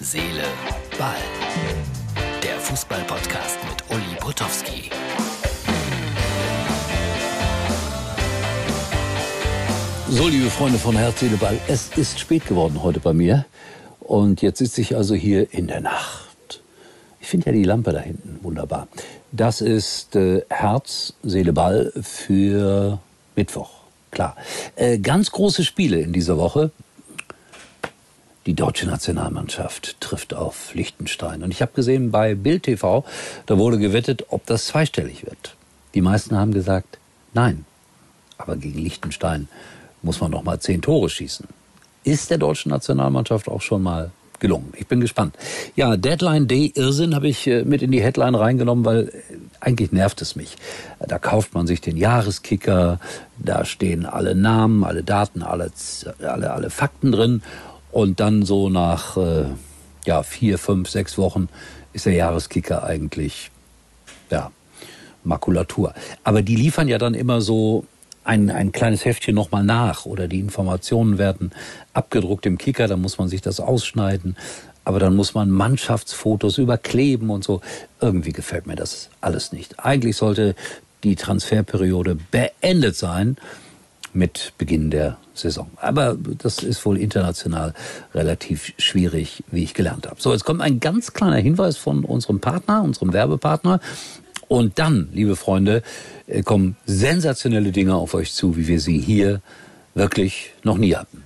Seele, Ball. Der Fußball-Podcast mit Uli Potowski. So, liebe Freunde von Herz, Seele, Ball, es ist spät geworden heute bei mir. Und jetzt sitze ich also hier in der Nacht. Ich finde ja die Lampe da hinten wunderbar. Das ist äh, Herz, Seele, Ball für Mittwoch. Klar. Äh, ganz große Spiele in dieser Woche. Die deutsche Nationalmannschaft trifft auf Liechtenstein. Und ich habe gesehen bei Bild TV, da wurde gewettet, ob das zweistellig wird. Die meisten haben gesagt, nein. Aber gegen Liechtenstein muss man noch mal zehn Tore schießen. Ist der deutschen Nationalmannschaft auch schon mal gelungen. Ich bin gespannt. Ja, Deadline Day Irrsinn habe ich äh, mit in die Headline reingenommen, weil äh, eigentlich nervt es mich. Da kauft man sich den Jahreskicker, da stehen alle Namen, alle Daten, alle, alle, alle Fakten drin und dann so nach äh, ja, vier, fünf, sechs Wochen ist der Jahreskicker eigentlich ja, Makulatur. Aber die liefern ja dann immer so ein, ein kleines Heftchen nochmal nach oder die Informationen werden abgedruckt im Kicker, dann muss man sich das ausschneiden. Aber dann muss man Mannschaftsfotos überkleben und so. Irgendwie gefällt mir das alles nicht. Eigentlich sollte die Transferperiode beendet sein mit Beginn der Saison. Aber das ist wohl international relativ schwierig, wie ich gelernt habe. So, jetzt kommt ein ganz kleiner Hinweis von unserem Partner, unserem Werbepartner. Und dann, liebe Freunde, äh, kommen sensationelle Dinge auf euch zu, wie wir sie hier wirklich noch nie hatten.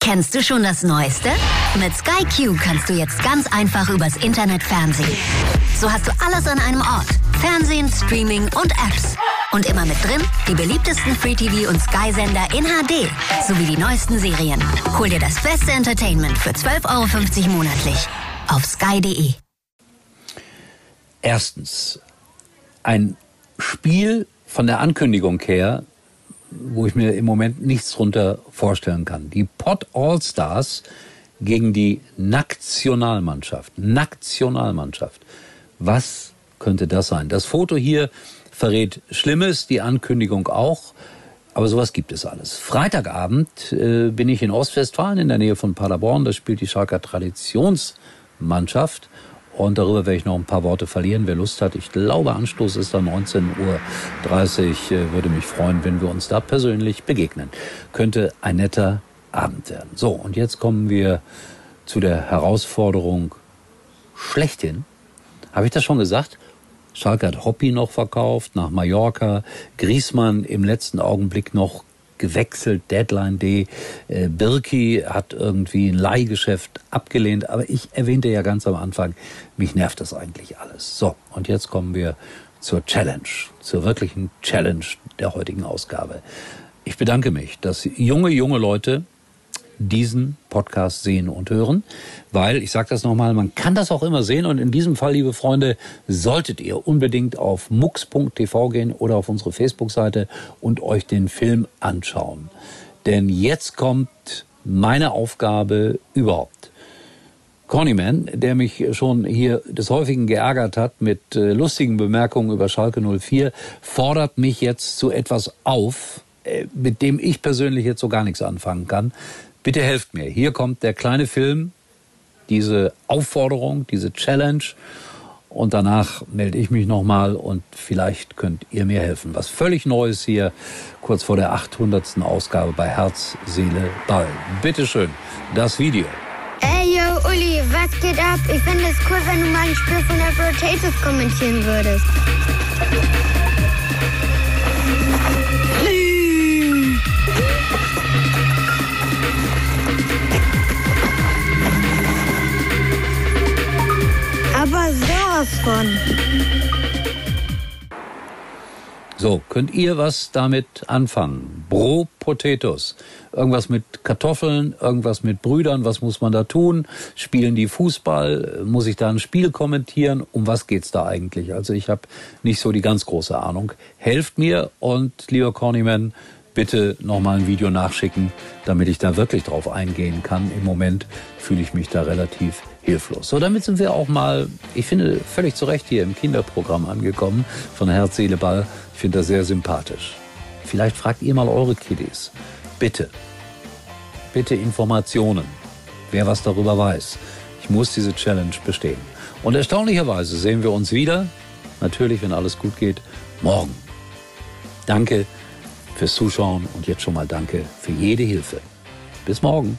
Kennst du schon das Neueste? Mit Sky Q kannst du jetzt ganz einfach übers Internet fernsehen. So hast du alles an einem Ort. Fernsehen, Streaming und Apps. Und immer mit drin die beliebtesten Free-TV- und Sky-Sender in HD sowie die neuesten Serien. Hol dir das beste Entertainment für 12,50 Euro monatlich auf sky.de. Erstens, ein Spiel von der Ankündigung her, wo ich mir im Moment nichts drunter vorstellen kann. Die Pot All Stars gegen die Nationalmannschaft. Nationalmannschaft. Was könnte das sein? Das Foto hier verrät Schlimmes, die Ankündigung auch. Aber sowas gibt es alles. Freitagabend äh, bin ich in Ostwestfalen in der Nähe von Paderborn. Da spielt die Schalker Traditionsmannschaft. Und darüber werde ich noch ein paar Worte verlieren, wer Lust hat. Ich glaube, Anstoß ist dann 19.30 Uhr. Äh, würde mich freuen, wenn wir uns da persönlich begegnen. Könnte ein netter Abend werden. So, und jetzt kommen wir zu der Herausforderung schlechthin. Habe ich das schon gesagt? Schalke hat Hoppi noch verkauft nach Mallorca. Griesmann im letzten Augenblick noch gewechselt, Deadline D. Äh, Birki hat irgendwie ein Leihgeschäft abgelehnt, aber ich erwähnte ja ganz am Anfang, mich nervt das eigentlich alles. So, und jetzt kommen wir zur Challenge, zur wirklichen Challenge der heutigen Ausgabe. Ich bedanke mich, dass junge, junge Leute diesen Podcast sehen und hören, weil ich sage das nochmal, man kann das auch immer sehen und in diesem Fall, liebe Freunde, solltet ihr unbedingt auf mux.tv gehen oder auf unsere Facebook-Seite und euch den Film anschauen. Denn jetzt kommt meine Aufgabe überhaupt. Connyman, der mich schon hier des Häufigen geärgert hat mit äh, lustigen Bemerkungen über Schalke 04, fordert mich jetzt zu etwas auf, mit dem ich persönlich jetzt so gar nichts anfangen kann. Bitte helft mir. Hier kommt der kleine Film, diese Aufforderung, diese Challenge. Und danach melde ich mich nochmal und vielleicht könnt ihr mir helfen. Was völlig Neues hier, kurz vor der 800. Ausgabe bei Herz, Seele, Ball. Bitteschön, das Video. Ey, yo, Uli, was geht ab? Ich finde es cool, wenn du mal ein Spiel von der Potatoes kommentieren würdest. Von. So, könnt ihr was damit anfangen? Bro Potatoes. Irgendwas mit Kartoffeln, irgendwas mit Brüdern, was muss man da tun? Spielen die Fußball? Muss ich da ein Spiel kommentieren? Um was geht's da eigentlich? Also ich habe nicht so die ganz große Ahnung. Helft mir und lieber Cornyman, bitte nochmal ein Video nachschicken, damit ich da wirklich drauf eingehen kann. Im Moment fühle ich mich da relativ hilflos. So, damit sind wir auch mal, ich finde, völlig zu Recht hier im Kinderprogramm angekommen von Herz, Seele, Ball. Ich finde das sehr sympathisch. Vielleicht fragt ihr mal eure Kiddies. Bitte, bitte Informationen, wer was darüber weiß. Ich muss diese Challenge bestehen. Und erstaunlicherweise sehen wir uns wieder, natürlich, wenn alles gut geht, morgen. Danke fürs Zuschauen und jetzt schon mal danke für jede Hilfe. Bis morgen